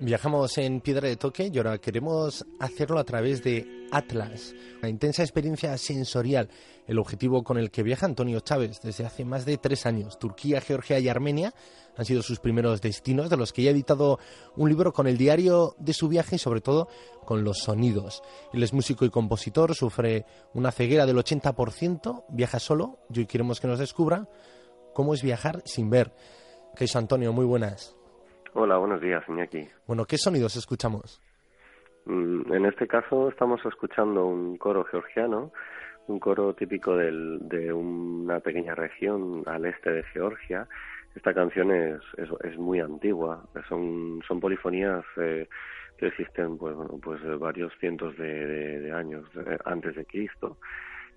Viajamos en Piedra de Toque y ahora queremos hacerlo a través de Atlas, una intensa experiencia sensorial, el objetivo con el que viaja Antonio Chávez desde hace más de tres años. Turquía, Georgia y Armenia han sido sus primeros destinos, de los que ya ha editado un libro con el diario de su viaje y sobre todo con los sonidos. Él es músico y compositor, sufre una ceguera del 80%, viaja solo y hoy queremos que nos descubra cómo es viajar sin ver. ¿Qué es Antonio? Muy buenas. Hola, buenos días, Iñaki. Bueno, ¿qué sonidos escuchamos? Mm, en este caso estamos escuchando un coro georgiano, un coro típico de una pequeña región al este de Georgia. Esta canción es, es, muy antigua, son, polifonías eh, que existen pues, bueno, pues varios cientos de, de años antes de Cristo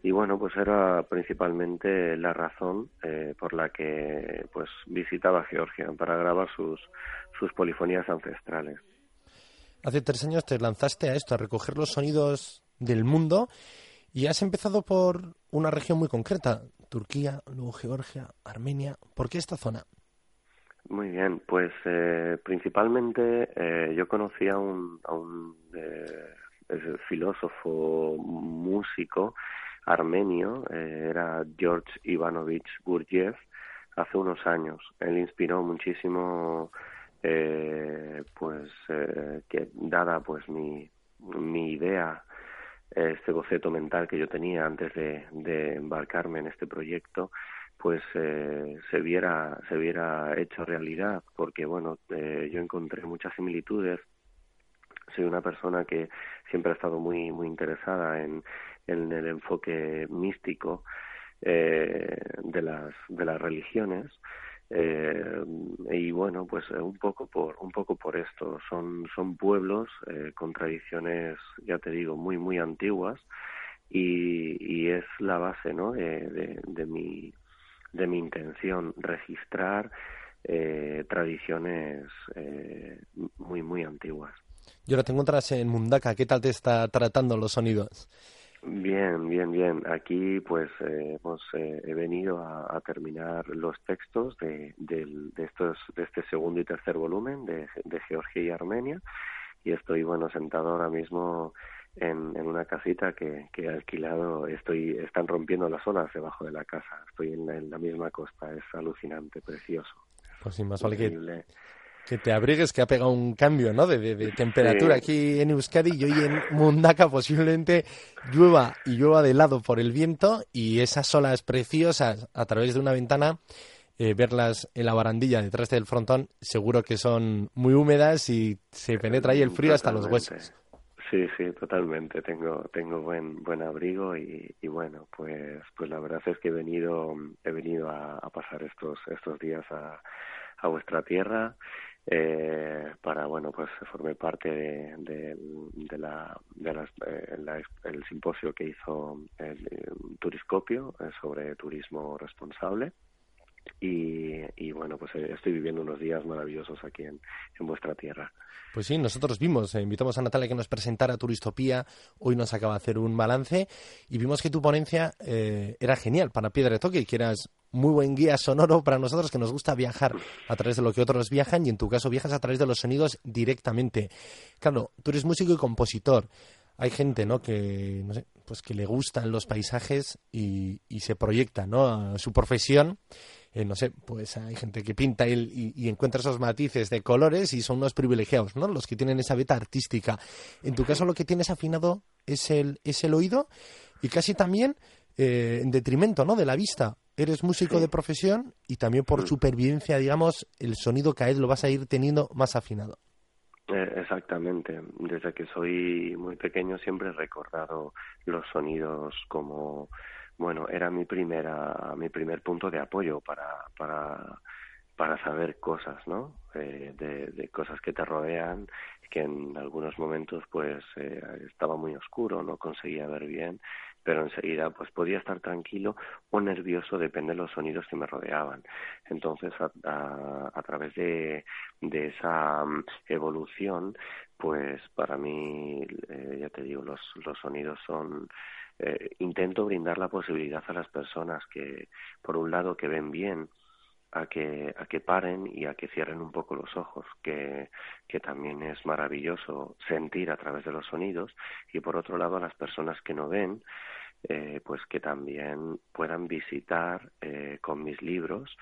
y bueno pues era principalmente la razón eh, por la que pues visitaba Georgia para grabar sus sus polifonías ancestrales hace tres años te lanzaste a esto a recoger los sonidos del mundo y has empezado por una región muy concreta Turquía luego Georgia Armenia ¿por qué esta zona? Muy bien, pues eh, principalmente eh, yo conocí a un, a un filósofo músico armenio, eh, era George Ivanovich Gurdjieff, hace unos años. Él inspiró muchísimo, pues, eh, que dada pues mi, mi idea, este boceto mental que yo tenía antes de, de embarcarme en este proyecto, pues eh, se viera se viera hecho realidad porque bueno eh, yo encontré muchas similitudes. Soy una persona que siempre ha estado muy muy interesada en, en el enfoque místico eh, de las de las religiones eh, y bueno pues eh, un poco por un poco por esto. Son son pueblos eh, con tradiciones ya te digo muy muy antiguas y, es la base no de, de, de mi de mi intención registrar eh, tradiciones eh, muy muy antiguas. Y ahora te encuentras en Mundaka. Qué tal te está tratando los sonidos Bien, bien, bien. Aquí pues eh, hemos eh, he venido a, terminar los textos de, de, estos de este segundo y tercer volumen de, de Georgia y Armenia y estoy bueno sentado ahora mismo en, en una casita que, que he alquilado. Estoy están rompiendo las olas debajo de la casa. Estoy en la, misma costa. Es alucinante, precioso. Pues sin más vale que que te abrigues, que ha pegado un cambio ¿no? de, temperatura aquí en Euskadi y hoy en Mundaka posiblemente llueva y llueva de lado por el viento y esas olas preciosas a través de una ventana, eh, verlas en la barandilla detrás del frontón, seguro que son muy húmedas y se penetra ahí el frío hasta los huesos. Sí, sí, totalmente. Tengo tengo buen buen abrigo y, y, bueno, pues pues la verdad es que he venido he venido a, pasar estos estos días a, a vuestra tierra eh, para bueno pues formé parte de, de, la, de eh, la, el simposio que hizo el, Turiscopio eh, sobre turismo responsable y, bueno, pues eh, estoy viviendo unos días maravillosos aquí en, vuestra tierra. Pues sí, nosotros vimos, eh, invitamos a Natalia que nos presentara Turistopía, hoy nos acaba de hacer un balance y vimos que tu ponencia eh, era genial para Piedra de Toque que eras muy buen guía sonoro para nosotros que nos gusta viajar a través de lo que otros viajan y en tu caso viajas a través de los sonidos directamente. Claro, tú eres músico y compositor. Hay gente, ¿no? Que, no sé, pues que le gustan los paisajes y, y se proyecta, ¿no? A su profesión eh, no sé, pues hay gente que pinta y, y, encuentra esos matices de colores y son unos privilegiados, ¿no? Los que tienen esa beta artística. En tu caso lo que tienes afinado es el, es el oído y casi también eh, en detrimento, ¿no? De la vista. Eres músico de profesión y también por mm. supervivencia, digamos, el sonido cada vez lo vas a ir teniendo más afinado. Eh, exactamente. Desde que soy muy pequeño siempre he recordado los sonidos como bueno, era mi primera, mi primer punto de apoyo para, para, para saber cosas, ¿no? Eh, de, de, cosas que te rodean, que en algunos momentos pues eh, estaba muy oscuro, no conseguía ver bien, pero enseguida pues podía estar tranquilo o nervioso, depende de los sonidos que me rodeaban. Entonces a, a, través de, de esa mm, evolución, pues para mí, eh, ya te digo, los, los sonidos son eh, intento brindar la posibilidad a las personas que, por un lado, que ven bien, a que, a que paren y a que cierren un poco los ojos, que, que también es maravilloso sentir a través de los sonidos, y por otro lado, a las personas que no ven, eh, pues que también puedan visitar eh, con mis libros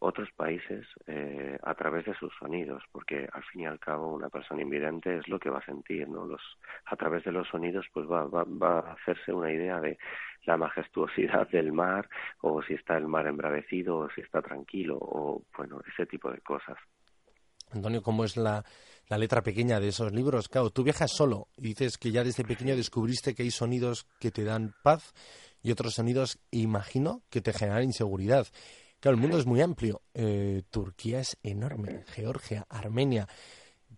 otros países eh, a través de sus sonidos, porque al fin y al cabo una persona invidente es lo que va a sentir, ¿no? Los, a través de los sonidos pues va, va, va a hacerse una idea de la majestuosidad del mar, o si está el mar embravecido, o si está tranquilo, o bueno, ese tipo de cosas. Antonio, ¿cómo es la, la letra pequeña de esos libros? Claro, tú viajas solo y dices que ya desde pequeño descubriste que hay sonidos que te dan paz y otros sonidos, imagino, que te generan inseguridad. Claro, el mundo es muy amplio. Eh, Turquía es enorme, Georgia, Armenia.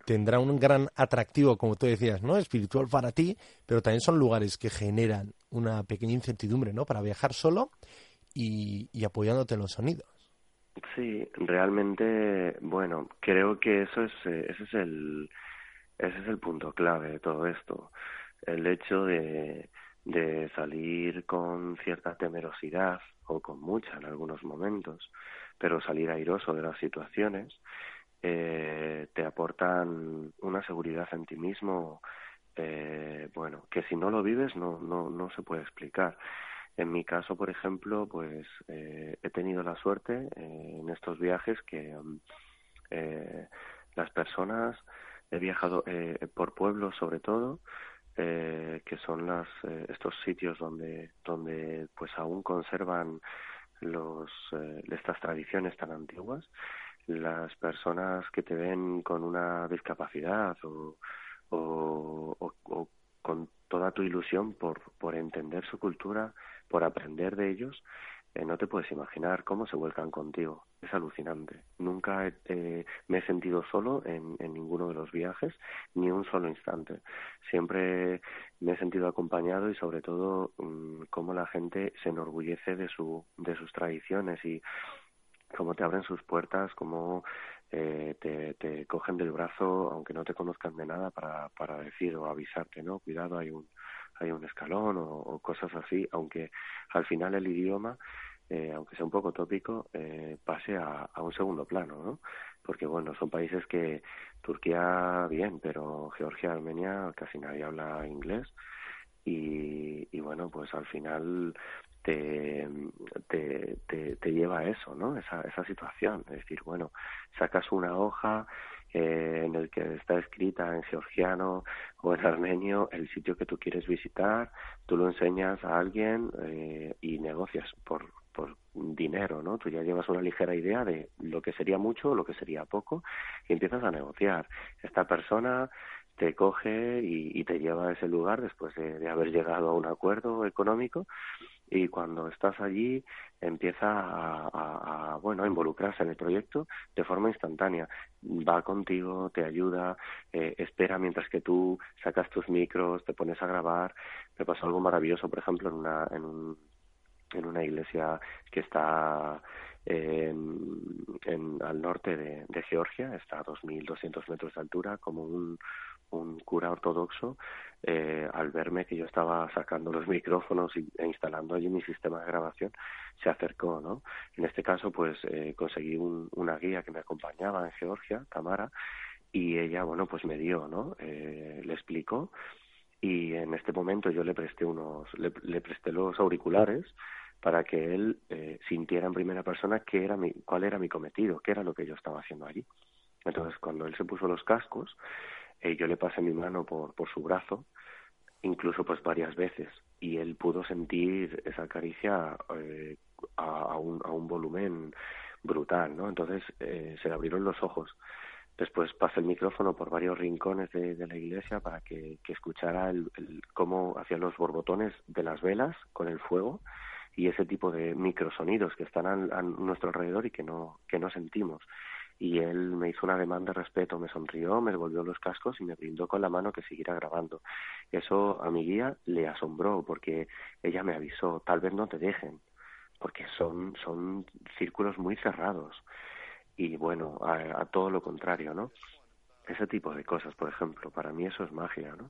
Tendrá un gran atractivo, como tú decías, ¿no? Espiritual para ti, pero también son lugares que generan una pequeña incertidumbre, ¿no? Para viajar solo y, apoyándote en los sonidos. Sí, realmente, bueno, creo que eso es, eh, ese es el, ese es el punto clave de todo esto. El hecho de, de salir con cierta temerosidad con mucha en algunos momentos, pero salir airoso de las situaciones eh, te aportan una seguridad en ti mismo, eh, bueno, que si no lo vives no, no, no se puede explicar. En mi caso, por ejemplo, pues eh, he tenido la suerte eh, en estos viajes que eh, las personas, he viajado por pueblos sobre todo, eh, que son las, eh, estos sitios donde, donde pues aún conservan los, eh, estas tradiciones tan antiguas, las personas que te ven con una discapacidad o, con toda tu ilusión por entender su cultura, por aprender de ellos, eh, no te puedes imaginar cómo se vuelcan contigo. Es alucinante. Nunca eh, me he sentido solo en, ninguno de los viajes, ni un solo instante. Siempre me he sentido acompañado y sobre todo mmm, cómo la gente se enorgullece de, su, de sus tradiciones y cómo te abren sus puertas, cómo eh, te, te cogen del brazo, aunque no te conozcan de nada, para, para decir o avisarte, ¿no? Cuidado, hay un, hay un escalón o, cosas así, aunque al final el idioma, eh, aunque sea un poco tópico, eh, pase a, a un segundo plano, ¿no? Porque bueno, son países que Turquía bien, pero Georgia, Armenia, casi nadie habla inglés. Y, y bueno, pues al final te, te, te, te lleva a eso, ¿no? Esa, esa situación. Es decir, bueno, sacas una hoja eh, en el que está escrita en georgiano o en armenio el sitio que tú quieres visitar, tú lo enseñas a alguien eh, y negocias por, por dinero, ¿no? Tú ya llevas una ligera idea de lo que sería mucho o lo que sería poco y empiezas a negociar. Esta persona te coge y, te lleva a ese lugar después de, haber llegado a un acuerdo económico y cuando estás allí empieza a, bueno a involucrarse en el proyecto de forma instantánea. Va contigo te ayuda eh, espera mientras que tú sacas tus micros te pones a grabar. Me pasó algo maravilloso por ejemplo en una en un en una iglesia que está en, al norte de, de, Georgia, está a 2.200 metros de altura, como un, un cura ortodoxo, eh, al verme que yo estaba sacando los micrófonos e instalando allí mi sistema de grabación, se acercó, ¿no? En este caso, pues eh, conseguí un, una guía que me acompañaba en Georgia, Tamara, y ella, bueno, pues me dio, ¿no? Eh, le explicó y en este momento yo le presté unos, le, le presté los auriculares para que él eh, sintiera en primera persona qué era mi, cuál era mi cometido, qué era lo que yo estaba haciendo allí. Entonces, cuando él se puso los cascos, eh, yo le pasé mi mano por, por su brazo, incluso pues varias veces, y él pudo sentir esa caricia eh, a, un, a un volumen brutal, ¿no? Entonces eh, se le abrieron los ojos. Después pasé el micrófono por varios rincones de, de la iglesia para que, que escuchara el, cómo hacían los borbotones de las velas con el fuego y ese tipo de microsonidos que están a, nuestro alrededor y que no, que no sentimos. Y él me hizo una demanda de respeto, me sonrió, me devolvió los cascos y me brindó con la mano que siguiera grabando. Eso a mi guía le asombró porque ella me avisó, tal vez no te dejen, porque son, son círculos muy cerrados. Y bueno, a, todo lo contrario, ¿no? Ese tipo de cosas, por ejemplo, para mí eso es magia, ¿no?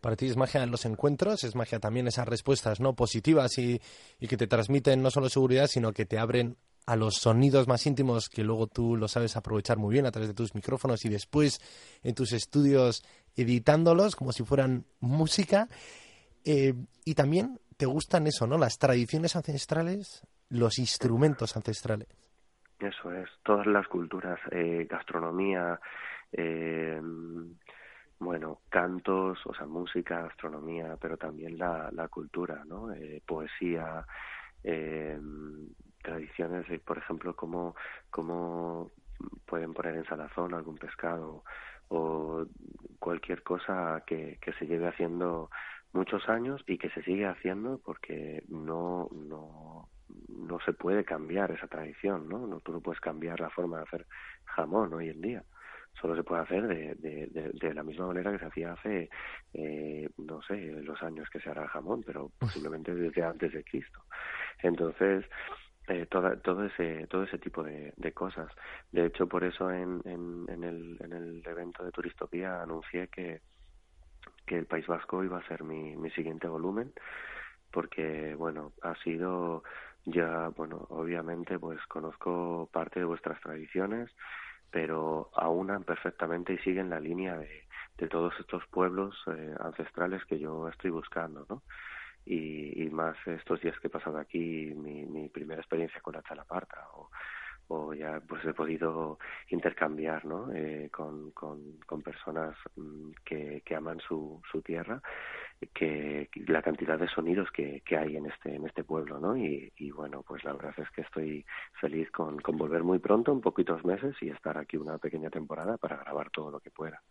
Para ti es magia en los encuentros, es magia también esas respuestas no positivas y, y, que te transmiten no solo seguridad, sino que te abren a los sonidos más íntimos que luego tú lo sabes aprovechar muy bien a través de tus micrófonos y después en tus estudios editándolos como si fueran música. Eh, y también te gustan eso, ¿no? Las tradiciones ancestrales, los instrumentos ancestrales. Eso es, todas las culturas, eh, gastronomía, eh, bueno, cantos, o sea, música, astronomía, pero también la, la cultura, ¿no? Poesía, eh, tradiciones, por ejemplo, cómo, cómo pueden poner en salazón algún pescado o cualquier cosa que, se lleve haciendo muchos años y que se sigue haciendo porque no, no, no se puede cambiar esa tradición, ¿no? no Tú no puedes cambiar la forma de hacer jamón hoy en día solo se puede hacer de, de, de, la misma manera que se hacía hace, eh, no sé, los años que se hará jamón, pero posiblemente desde antes de Cristo. Entonces, eh, toda, todo ese todo ese tipo de, de cosas. De hecho, por eso en, en, en, el, en el evento de Turistopía anuncié que, que el País Vasco iba a ser mi, mi siguiente volumen, porque, bueno, ha sido ya, bueno, obviamente, pues conozco parte de vuestras tradiciones, pero aunan perfectamente y siguen la línea de, de todos estos pueblos eh, ancestrales que yo estoy buscando, ¿no? Y, y, más estos días que he pasado aquí, mi, mi primera experiencia con la Chalaparta, o, o ya pues he podido intercambiar ¿no? Eh, con, con, con, personas mm, que, que aman su, su tierra que la cantidad de sonidos que, que hay en este en este pueblo no y, y bueno pues la verdad es que estoy feliz con, con volver muy pronto en poquitos meses y estar aquí una pequeña temporada para grabar todo lo que pueda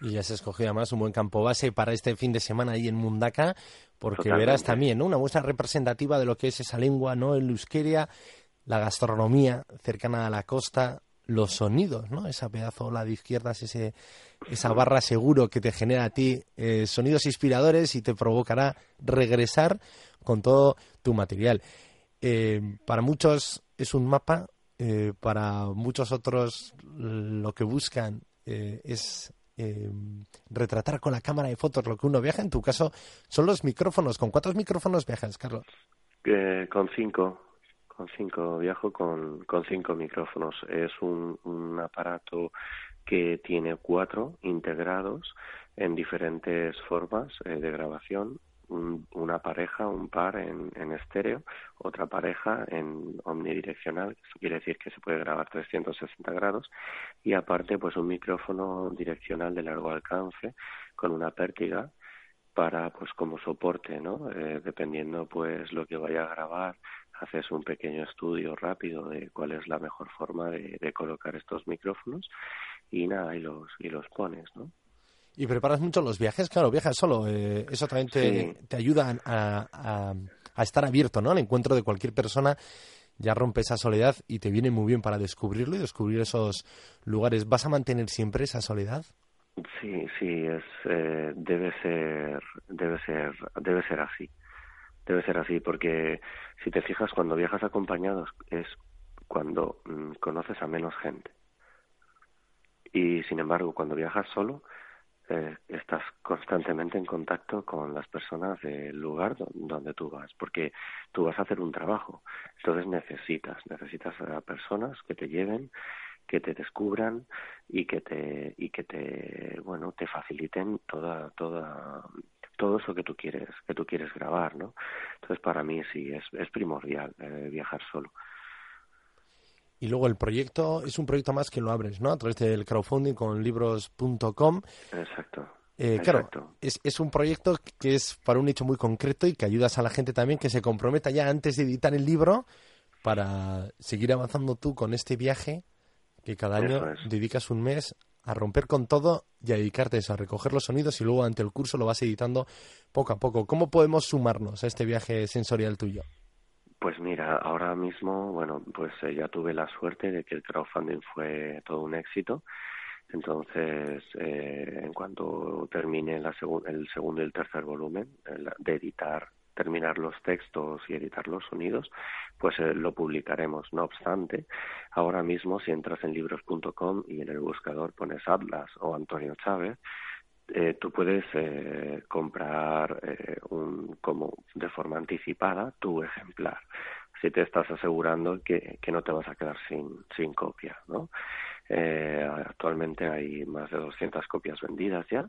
y ya se escogió además un buen campo base para este fin de semana ahí en Mundaka, porque Totalmente. verás también ¿no? una muestra representativa de lo que es esa lengua, ¿no? El euskera, la gastronomía cercana a la costa, los sonidos, ¿no? Esa pedazo ola de izquierdas, ese, esa barra seguro que te genera a ti eh, sonidos inspiradores y te provocará regresar con todo tu material. Eh, para muchos es un mapa, eh, para muchos otros lo que buscan eh, es eh, retratar con la cámara de fotos lo que uno viaja. En tu caso son los micrófonos. ¿Con cuántos micrófonos viajas, Carlos? con cinco con cinco, viajo con, con cinco micrófonos. Es un, aparato que tiene cuatro integrados en diferentes formas eh, de grabación. Un, una pareja, un par en, en estéreo, otra pareja en omnidireccional, eso quiere decir que se puede grabar 360 grados, y aparte pues un micrófono direccional de largo alcance con una pértiga para pues como soporte no eh, dependiendo pues lo que vaya a grabar haces un pequeño estudio rápido de cuál es la mejor forma de, de colocar estos micrófonos y nada, y los, y los pones, ¿no? ¿Y preparas mucho los viajes? Claro, viajas solo. Eh, eso también te, sí. te ayuda a, a, a, estar abierto, ¿no? Al encuentro de cualquier persona. Ya rompe esa soledad y te viene muy bien para descubrirlo y descubrir esos lugares. ¿Vas a mantener siempre esa soledad? Sí, sí, es, eh, debe ser, debe ser, debe ser así Debe ser así, porque si te fijas, cuando viajas acompañados es cuando mm, conoces a menos gente. Y sin embargo, cuando viajas solo, eh, estás constantemente en contacto con las personas del lugar donde tú vas, porque tú vas a hacer un trabajo. Entonces necesitas, necesitas a personas que te lleven, que te descubran y que te y que te bueno te faciliten toda toda todo eso que tú quieres que tú quieres grabar no entonces para mí sí es, es primordial eh, viajar solo y luego el proyecto es un proyecto más que lo abres, ¿no? A través del crowdfunding con libros.com. Exacto. Eh, claro, es, es, un proyecto que es para un nicho muy concreto y que ayudas a la gente también que se comprometa ya antes de editar el libro para seguir avanzando tú con este viaje que cada año dedicas un mes a romper con todo y a dedicarte a, eso, a recoger los sonidos y luego ante el curso lo vas editando poco a poco. ¿Cómo podemos sumarnos a este viaje sensorial tuyo? Pues mira, ahora mismo, bueno, pues eh, ya tuve la suerte de que el crowdfunding fue todo un éxito. Entonces, eh, en cuanto termine la el segundo y el tercer volumen de editar, terminar los textos y editar los sonidos, pues eh, lo publicaremos. No obstante, ahora mismo si entras en libros.com y en el buscador pones Atlas o Antonio Chávez, eh, tú puedes eh, comprar eh, un, como de forma anticipada tu ejemplar si te estás asegurando que, que no te vas a quedar sin, sin copia ¿no? Eh, actualmente hay más de 200 copias vendidas ya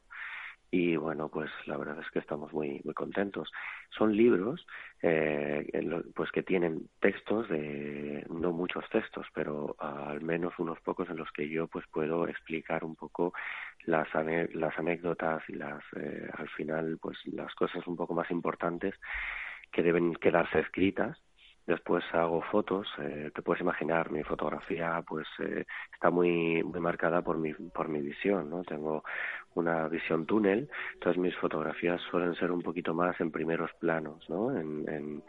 y bueno pues la verdad es que estamos muy muy contentos. Son libros eh, pues que tienen textos de no muchos textos pero al menos unos pocos en los que yo pues puedo explicar un poco las las anécdotas y las eh, al final pues las cosas un poco más importantes que deben quedarse escritas Después hago fotos, eh, te puedes imaginar, mi fotografía pues eh, está muy muy marcada por mi por mi visión, ¿no? Tengo una visión túnel, entonces mis fotografías suelen ser un poquito más en primeros planos, ¿no? En,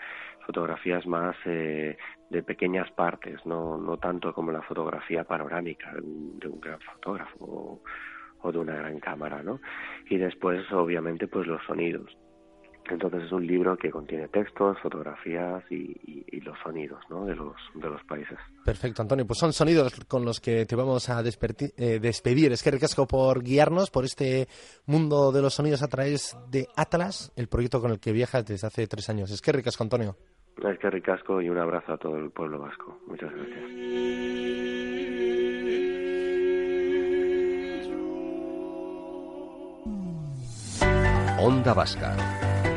fotografías más eh, de pequeñas partes, no no tanto como la fotografía panorámica de un gran fotógrafo o de una gran cámara, ¿no? Y después obviamente pues los sonidos entonces es un libro que contiene textos, fotografías y, los sonidos ¿no? de, los, de los países. Perfecto, Antonio. Pues son sonidos con los que te vamos a eh, despedir. Es que ricasco por guiarnos por este mundo de los sonidos a través de Atlas, el proyecto con el que viajas desde hace tres años. Es que ricasco, Antonio. Es que ricasco y un abrazo a todo el pueblo vasco. Muchas gracias. Onda Vasca